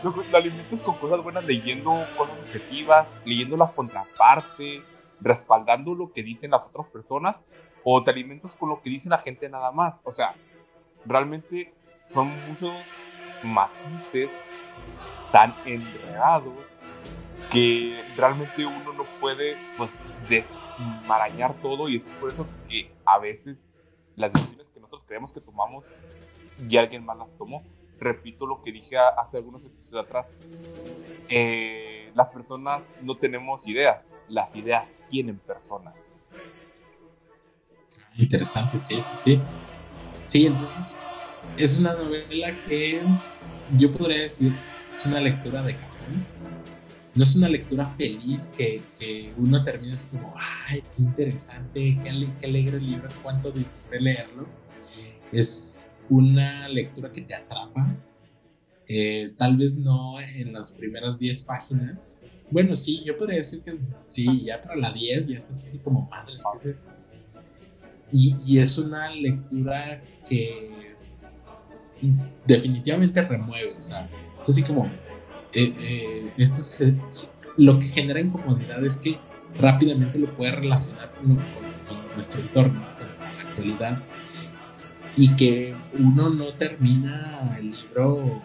Speaker 2: lo, alimentas con cosas buenas leyendo cosas objetivas, leyendo la contraparte, respaldando lo que dicen las otras personas, o te alimentas con lo que dice la gente nada más. O sea, realmente son muchos matices tan enredados que realmente uno no puede pues desmarañar todo y es por eso que a veces las decisiones que nosotros creemos que tomamos y alguien más las tomó. Repito lo que dije hace algunos episodios atrás. Eh, las personas no tenemos ideas, las ideas tienen personas.
Speaker 3: Interesante, sí, sí, sí. Sí, entonces es una novela que yo podría decir es una lectura de cajón no es una lectura feliz que, que uno termina así como, ay, qué interesante, qué, qué alegre el libro, cuánto disfruté leerlo. Es una lectura que te atrapa, eh, tal vez no en las primeras 10 páginas. Bueno, sí, yo podría decir que sí, ya para la 10 ya estás así como, madres, ¿qué es esto? Y, y es una lectura que definitivamente remueve, o sea, es así como, eh, eh, esto se, lo que genera incomodidad es que rápidamente lo puede relacionar con, nuestro entorno, con la actualidad, y que uno no termina el libro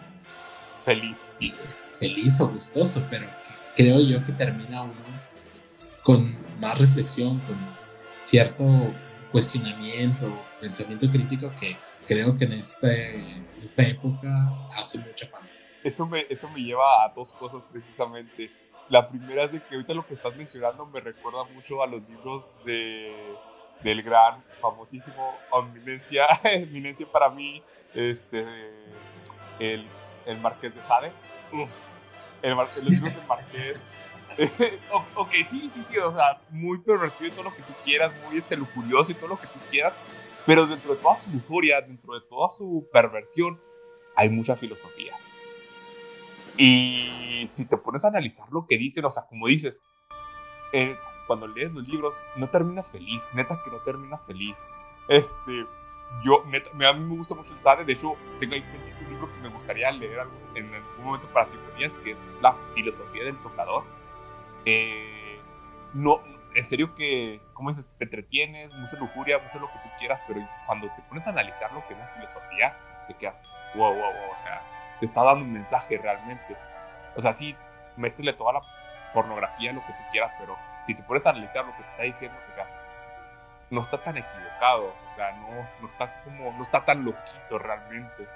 Speaker 2: feliz,
Speaker 3: feliz o gustoso, pero creo yo que termina uno con más reflexión, con cierto cuestionamiento, pensamiento crítico que creo que en, este, esta época hace mucha falta.
Speaker 2: Eso me, eso me lleva a dos cosas precisamente. La primera es de que ahorita lo que estás mencionando me recuerda mucho a los libros de, del gran, famosísimo, eminencia, eminencia para mí, este, el, el Marqués de Sade. los libros del Marqués. ok, sí, sí, sí, o sea, muy pervertido y todo lo que tú quieras, muy este, lujurioso y todo lo que tú quieras, pero dentro de toda su lujuria, dentro de toda su perversión, hay mucha filosofía. Y si te pones a analizar lo que dicen, o sea, como dices, eh, cuando lees los libros, no terminas feliz, neta que no terminas feliz. Este, yo, neta, a mí me gusta mucho el Sade, de hecho, tengo ahí un libro que me gustaría leer en algún momento para sinfonías, que es La filosofía del tocador. Eh, no, en serio que, como dices, te entretienes, mucha lujuria, mucho lo que tú quieras, pero cuando te pones a analizar lo que es la filosofía, te quedas, wow, wow, wow, o sea, te está dando un mensaje realmente. O sea, sí, métele toda la pornografía, lo que tú quieras, pero si te pones a analizar lo que te está diciendo, te quedas, no está tan equivocado, o sea, no, no está como, no está tan loquito realmente.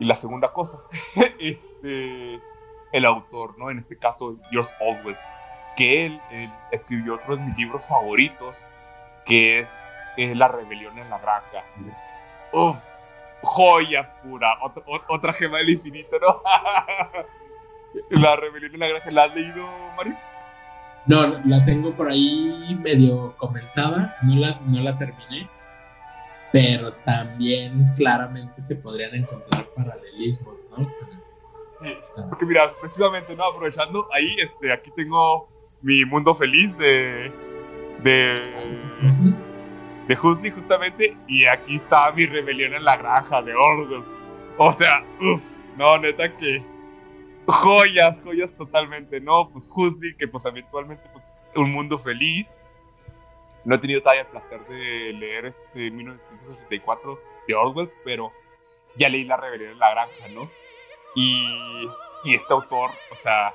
Speaker 2: Y la segunda cosa, este, el autor, ¿no? En este caso, George Orwell que él, escribió otro de mis libros favoritos, que es La rebelión en la granja. Uf, joya pura, otra, gema del infinito, ¿no? la rebelión en la granja, ¿la has leído, Mario?
Speaker 3: No, la tengo por ahí medio comenzada, no la, no la terminé, pero también claramente se podrían encontrar paralelismos, ¿no?
Speaker 2: porque mira, precisamente, ¿no? Aprovechando, ahí, este, aquí tengo mi mundo feliz de. de. de Huxley, justamente. Y aquí está mi rebelión en la granja de Orgos. O sea, uff, no, neta que. Joyas, joyas totalmente, ¿no? Pues Huxley, que pues habitualmente, pues, un mundo feliz. No he tenido todavía el placer de leer este 1984 de Orwell, pero ya leí La Rebelión en la Granja, ¿no? Y, y este autor, o sea,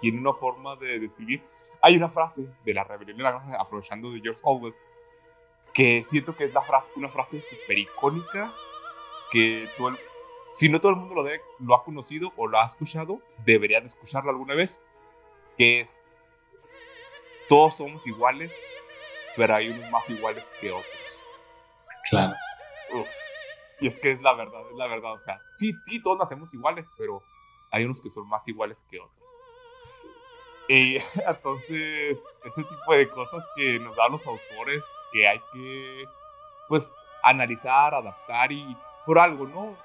Speaker 2: tiene una forma de describir hay una frase de la rebelión de la granja, aprovechando de George Orwell, que siento que es la frase, una frase súper icónica, que todo si no todo el mundo lo, lo ha conocido o lo ha escuchado, debería de escucharlo alguna vez, que es, todos somos iguales, pero hay unos más iguales que otros.
Speaker 3: Claro.
Speaker 2: Uf. Y es que es la verdad, es la verdad. O sea, sí, sí, todos nacemos iguales, pero hay unos que son más iguales que otros. Y entonces, ese tipo de cosas que nos dan los autores que hay que, pues, analizar, adaptar y por algo, ¿no?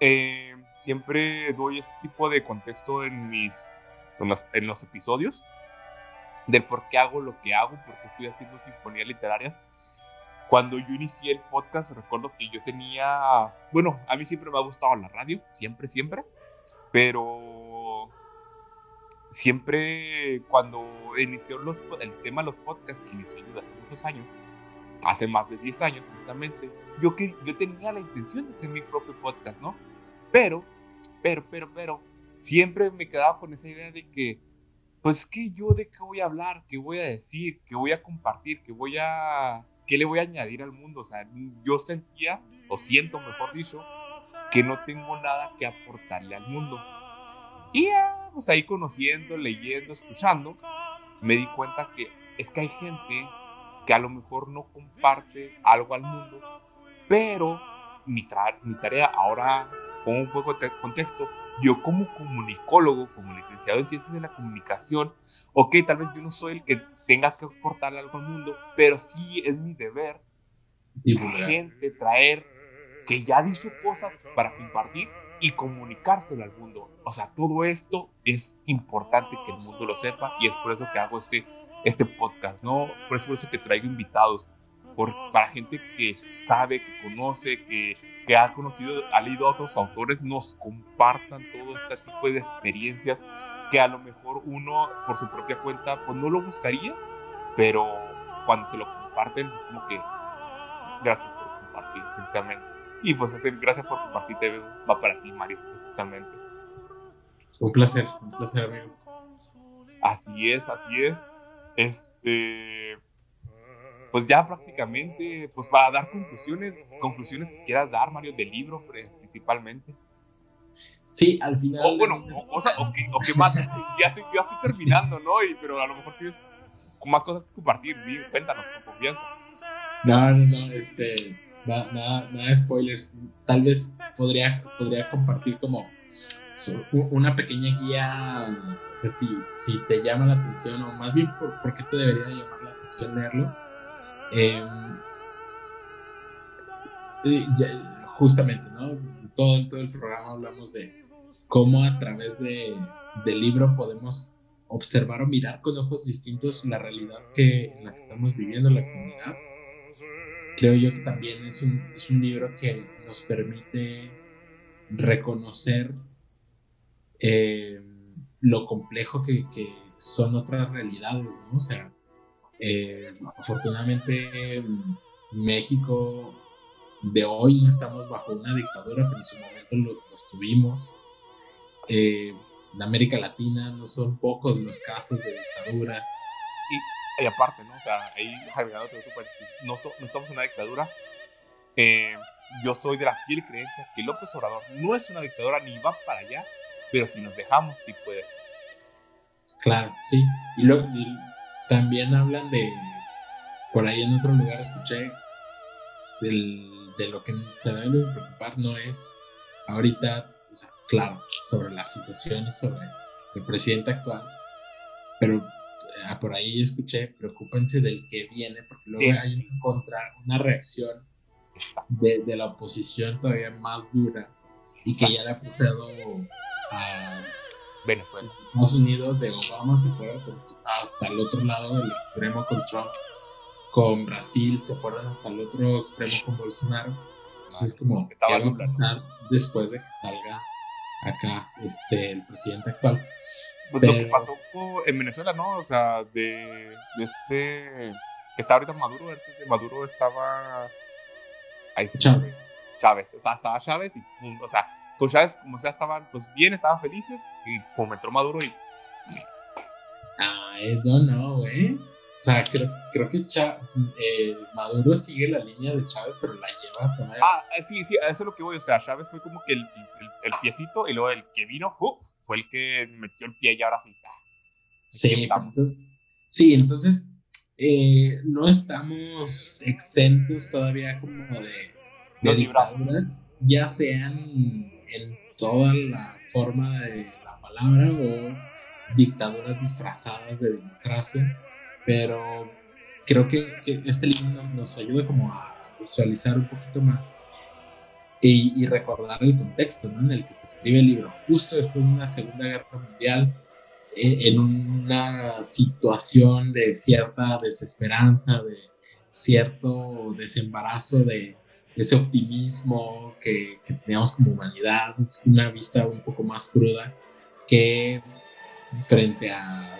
Speaker 2: Eh, siempre doy este tipo de contexto en mis, en los, en los episodios del por qué hago lo que hago, por qué estoy haciendo sinfonías literarias. Cuando yo inicié el podcast, recuerdo que yo tenía, bueno, a mí siempre me ha gustado la radio, siempre, siempre, pero siempre cuando inició el tema de los podcasts, que inició desde hace muchos años, hace más de 10 años precisamente, yo, yo tenía la intención de hacer mi propio podcast, ¿no? Pero, pero, pero, pero, siempre me quedaba con esa idea de que, pues que yo de qué voy a hablar, qué voy a decir, qué voy a compartir, qué voy a, qué le voy a añadir al mundo. O sea, yo sentía, o siento, mejor dicho, que no tengo nada que aportarle al mundo. Y pues ahí conociendo, leyendo, escuchando, me di cuenta que es que hay gente que a lo mejor no comparte algo al mundo, pero mi, mi tarea ahora, con un poco de contexto, yo como comunicólogo, como licenciado en ciencias de la comunicación, ok, tal vez yo no soy el que tenga que aportarle algo al mundo, pero sí es mi deber divulgar. gente, traer que ya ha dicho cosas para compartir y comunicárselo al mundo. O sea, todo esto es importante que el mundo lo sepa y es por eso que hago este, este podcast, ¿no? Por eso, por eso que traigo invitados. por, para gente que sabe, que conoce, que, que ha conocido, ha leído a otros autores, nos compartan todo este tipo de experiencias que a lo mejor uno por su propia cuenta pues no lo buscaría, pero cuando se lo comparten es como que gracias por compartir precisamente. Y pues gracias por compartirte va para ti Mario precisamente.
Speaker 3: Un placer, un placer amigo.
Speaker 2: Así es, así es. Este pues ya prácticamente pues para dar conclusiones, conclusiones que quieras dar Mario del libro principalmente.
Speaker 3: Sí, al final.
Speaker 2: O bueno, o, sea, o, que, o que más, ya estoy, ya estoy terminando, ¿no? Y, pero a lo mejor tienes más cosas que compartir, cuéntanos con confianza.
Speaker 3: No, no, no, este, nada, nada, de spoilers. Tal vez podría, podría compartir como una pequeña guía, no sé si, si te llama la atención o más bien por, por qué te debería llamar la atención leerlo. Em, justamente, ¿no? Todo, todo el programa hablamos de cómo a través de, del libro podemos observar o mirar con ojos distintos la realidad que, en la que estamos viviendo, la actualidad. Creo yo que también es un, es un libro que nos permite reconocer eh, lo complejo que, que, son otras realidades, ¿no? O sea, eh, afortunadamente México de hoy no estamos bajo una dictadura, pero en su momento lo, lo estuvimos eh, en América Latina no son pocos los casos de dictaduras.
Speaker 2: Y, aparte, ¿no? O sea, ahí no, no estamos en una dictadura. Eh, yo soy de la fiel creencia que López Obrador no es una dictadura ni va para allá, pero si nos dejamos, sí puede
Speaker 3: Claro, sí. Y, lo, también hablan de, por ahí en otro lugar escuché, de lo que se debe preocupar no es ahorita claro sobre la situación y sobre el presidente actual, pero eh, por ahí escuché, preocúpense del que viene, porque luego hay una, contra, una reacción de, la oposición todavía más dura y que ya le ha pasado a
Speaker 2: Venezuela.
Speaker 3: Estados Unidos de Obama se fue hasta el otro lado del extremo con Trump, con Brasil se fueron hasta el otro extremo con Bolsonaro. Entonces es como, ¿qué va a pasar después de que salga acá este, el presidente actual.
Speaker 2: Pues lo que pasó en Venezuela, ¿no? O sea, de, este. que está ahorita Maduro, antes de Maduro estaba.
Speaker 3: Ahí Chávez.
Speaker 2: Chávez, o sea, estaba Chávez y. O sea, con Chávez, como sea, estaban pues bien, estaban felices y como entró Maduro y.
Speaker 3: Ay, no, no, güey. O sea, creo, creo que eh, Maduro sigue la línea de Chávez, pero la lleva todavía.
Speaker 2: Ah, eh, sí, sí, eso es lo que voy. O sea, Chávez fue como que el, el, piecito y luego el que vino fue el que metió el pie y ahora sí.
Speaker 3: sí, sí, entonces eh, no estamos exentos todavía como de, de dictaduras, ya sean en toda la forma de la palabra o dictaduras disfrazadas de democracia pero creo que, este libro nos ayuda como a visualizar un poquito más y, recordar el contexto en el que se escribe el libro, justo después de una Segunda Guerra Mundial, eh, en una situación de cierta desesperanza, de cierto desembarazo de, ese optimismo que, que, teníamos como humanidad, una vista un poco más cruda que frente a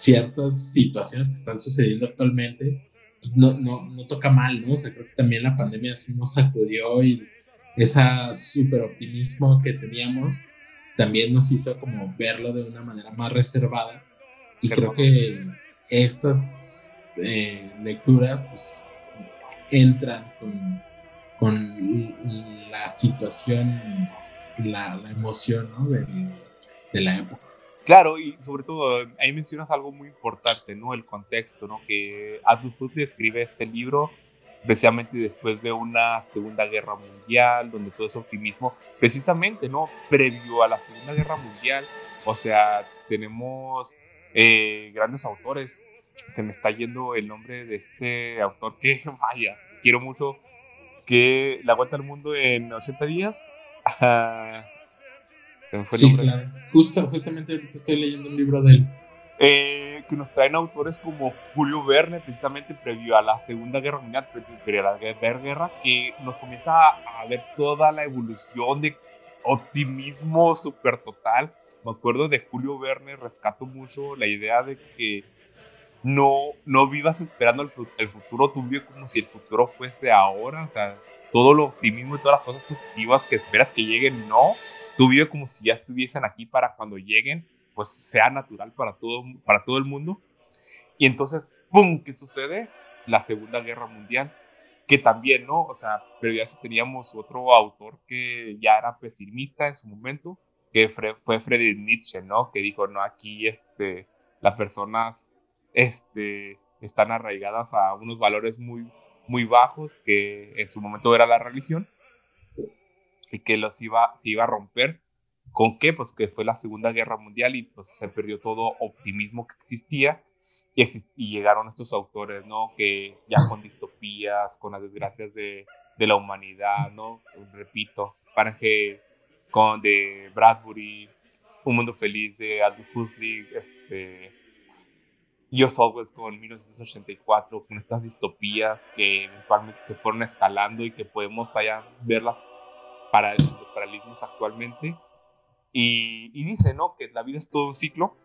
Speaker 3: ciertas situaciones que están sucediendo actualmente, pues no, no, no toca mal, ¿no? O sea, creo que también la pandemia sí nos sacudió y ese súper optimismo que teníamos también nos hizo como verlo de una manera más reservada. Y creo que estas eh, lecturas pues entran con, con la situación, la, la emoción ¿no? de, de la época.
Speaker 2: Claro, y sobre todo ahí mencionas algo muy importante, ¿no? El contexto, ¿no? Que Adolf Huxley escribe este libro precisamente después de una Segunda Guerra Mundial, donde todo es optimismo, precisamente, ¿no? Previo a la Segunda Guerra Mundial, o sea, tenemos eh, grandes autores. Se me está yendo el nombre de este autor que, vaya, quiero mucho, que La Vuelta al Mundo en 80 días.
Speaker 3: Sí, claro. Justo, justamente ahorita estoy leyendo un libro de él.
Speaker 2: Eh, que nos traen autores como Julio Verne, precisamente previo a la Segunda Guerra Mundial, previo a la Guerra, que nos comienza a ver toda la evolución de optimismo súper total. Me acuerdo de Julio Verne, rescato mucho la idea de que no, no vivas esperando el, el futuro, tú vives como si el futuro fuese ahora, o sea, todo lo optimismo y todas las cosas positivas que esperas que lleguen, no, tú vives como si ya estuviesen aquí para cuando lleguen, pues sea natural para todo, para todo el mundo. Y entonces, ¡pum!, ¿qué sucede? La Segunda Guerra Mundial, que también, ¿no? O sea, pero ya teníamos otro autor que ya era pesimista en su momento, que fue Friedrich Nietzsche, ¿no? Que dijo, no, aquí este, las personas este, están arraigadas a unos valores muy, muy bajos, que en su momento era la religión, y que los iba, se iba a romper. ¿Con qué? Pues que fue la Segunda Guerra Mundial y pues se perdió todo optimismo que existía y, y llegaron estos autores, ¿no? Que ya con distopías, con las desgracias de, de la humanidad, ¿no? Repito, que con de Bradbury, Un Mundo Feliz de Aldous Huxley, este, Orwell con 1984, con estas distopías que eventualmente se fueron escalando y que podemos todavía verlas para los paralelismos actualmente. Y, y, dice, ¿no? Que la vida es todo un ciclo.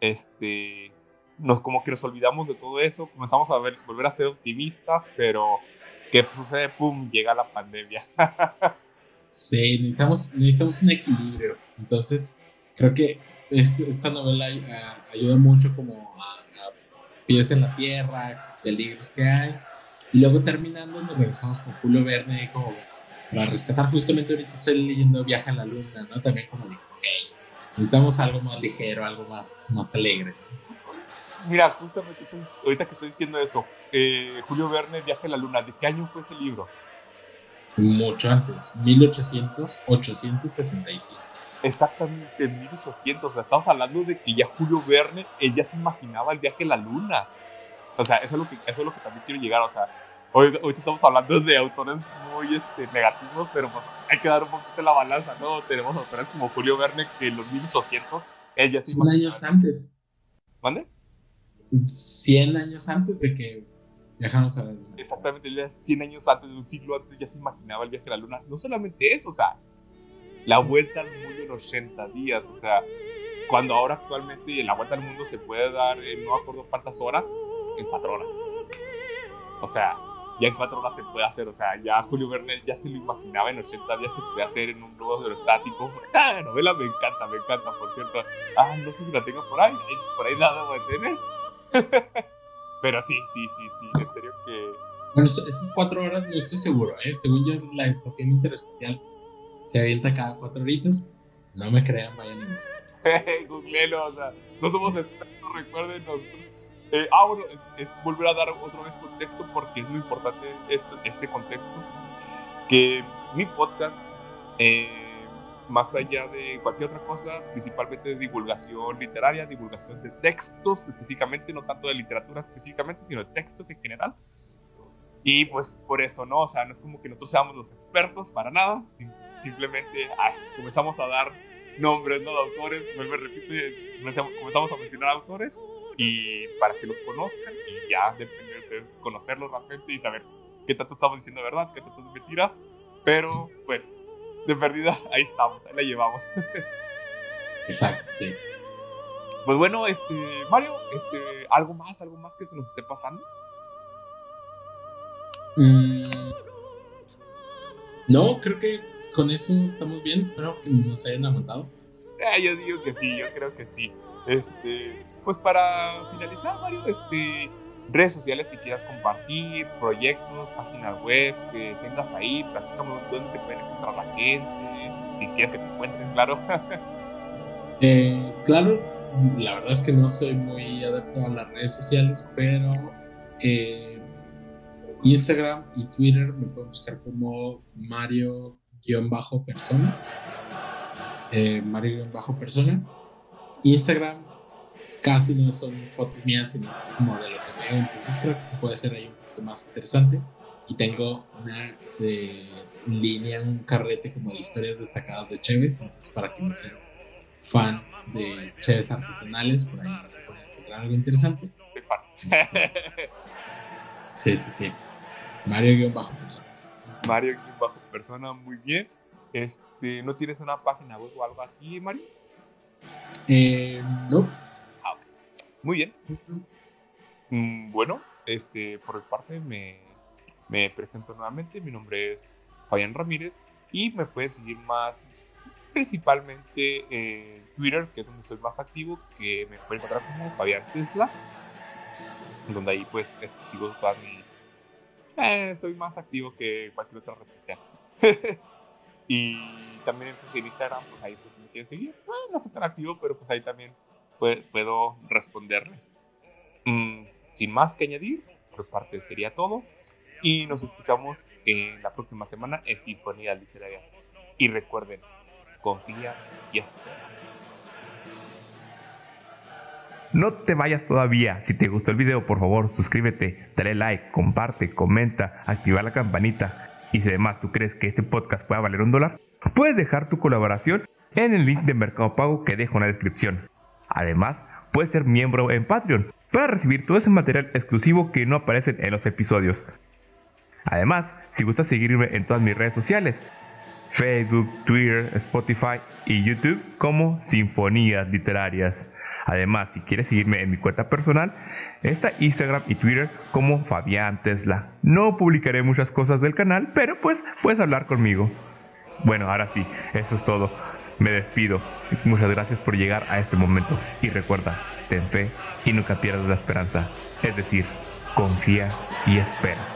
Speaker 2: Este, nos como que nos olvidamos de todo eso, comenzamos a ver, volver a ser optimistas, pero ¿qué sucede? ¡Pum! Llega la pandemia.
Speaker 3: sí, necesitamos, necesitamos un equilibrio. Entonces, creo que este, esta novela ayuda mucho como a, pies en la tierra, de libros que hay. Y luego terminando nos regresamos con Julio Verne como para rescatar justamente ahorita estoy leyendo Viaje a la Luna, ¿no? También como digo, ok, necesitamos algo más ligero, algo más, más alegre.
Speaker 2: Mira, justamente ahorita que estoy diciendo eso, eh, Julio Verne, Viaje a la Luna, ¿de qué año fue ese libro?
Speaker 3: Mucho antes, 1800, 865.
Speaker 2: Exactamente, en 1800. O sea, estamos hablando de que ya Julio Verne, él ya se imaginaba el viaje a la luna. O sea, eso es lo que, eso es lo que también quiero llegar. O sea, hoy, hoy estamos hablando de autores muy este, negativos, pero pues hay que dar un poquito la balanza, ¿no? Tenemos autores como Julio Verne que en los 1800, él ya se
Speaker 3: 100 años antes.
Speaker 2: ¿Mande?
Speaker 3: 100 años antes de que viajamos a la luna.
Speaker 2: Exactamente, 100 años antes, un siglo antes, ya se imaginaba el viaje a la luna. No solamente eso, o sea, la vuelta al mundo en 80 días, o sea, cuando ahora actualmente la vuelta al mundo se puede dar en no acuerdo cuántas horas, en cuatro horas. O sea, ya en cuatro horas se puede hacer, o sea, ya Julio Verne ya se lo imaginaba en 80 días que se puede hacer en un globo aerostático. Esta novela me encanta, me encanta, por cierto. Ah, no sé si la tengo por ahí, por ahí nada voy a tener. Pero sí, sí, sí, sí, en serio que...
Speaker 3: Bueno, esas cuatro horas no estoy seguro, ¿eh? Según yo, la estación interespacial se avienta cada cuatro horitos. No me crean, vayan a buscar.
Speaker 2: Googlelo, o sea, no somos expertos, recuerden. Eh, ah, bueno, es, volver a dar otra vez contexto porque es muy importante este, este contexto. Que mi podcast, eh, más allá de cualquier otra cosa, principalmente es divulgación literaria, divulgación de textos específicamente, no tanto de literatura específicamente, sino de textos en general. Y pues por eso, ¿no? O sea, no es como que nosotros seamos los expertos para nada, simplemente comenzamos a dar nombres, ¿no? De autores, vuelvo repito, comenzamos a mencionar autores y para que los conozcan y ya depende de ustedes conocerlos realmente y saber qué tanto estamos diciendo verdad, qué tanto es mentira, pero pues de perdida ahí estamos, ahí la llevamos.
Speaker 3: Exacto, sí.
Speaker 2: Pues bueno, este, Mario, este, algo más, algo más que se nos esté pasando.
Speaker 3: Mm. no, creo que con eso estamos bien. Espero que nos hayan aguantado.
Speaker 2: Ah, yo digo que sí, yo creo que sí. Este, pues para finalizar, Mario, este, redes sociales que quieras compartir, proyectos, páginas web que tengas ahí, platícame dónde te pueden encontrar la gente, si quieres que te encuentren, claro.
Speaker 3: eh, claro, la verdad es que no soy muy adepto a las redes sociales, pero eh, Instagram y Twitter me pueden buscar como Mario-persona. Eh, Mario-persona. Instagram casi no son fotos mías, sino es como de lo que veo. Entonces creo que puede ser ahí un poquito más interesante. Y tengo una de línea, un carrete como de historias destacadas de Cheves. Entonces, para quien sea fan de Cheves artesanales, por ahí se pueden encontrar algo interesante. Sí, sí, sí. Mario-persona.
Speaker 2: Mario-persona, muy bien. Este, ¿No tienes una página web o algo así, Mario?
Speaker 3: Eh, no.
Speaker 2: Muy bien. Mm, bueno, este, por mi parte me, me presento nuevamente. Mi nombre es Fabián Ramírez y me puedes seguir más principalmente en Twitter, que es donde soy más activo, que me pueden encontrar como Fabián Tesla, donde ahí pues sigo todas mis... Eh, soy más activo que cualquier otra red social. y también pues, en Instagram, pues ahí pues me quieren seguir, no soy tan activo, pero pues ahí también puedo responderles. Mm, sin más que añadir, por parte sería todo. Y nos escuchamos en la próxima semana en Sinfonías Literarias. Y recuerden, confía y espera.
Speaker 6: No te vayas todavía. Si te gustó el video, por favor, suscríbete, dale like, comparte, comenta, activa la campanita. Y si además tú crees que este podcast pueda valer un dólar, puedes dejar tu colaboración en el link de Mercado Pago que dejo en la descripción. Además, puedes ser miembro en Patreon para recibir todo ese material exclusivo que no aparece en los episodios. Además, si gustas seguirme en todas mis redes sociales, Facebook, Twitter, Spotify y YouTube como Sinfonías Literarias. Además, si quieres seguirme en mi cuenta personal, está Instagram y Twitter como Fabián Tesla. No publicaré muchas cosas del canal, pero pues puedes hablar conmigo. Bueno, ahora sí, eso es todo. Me despido. Muchas gracias por llegar a este momento. Y recuerda, ten fe y nunca pierdas la esperanza. Es decir, confía y espera.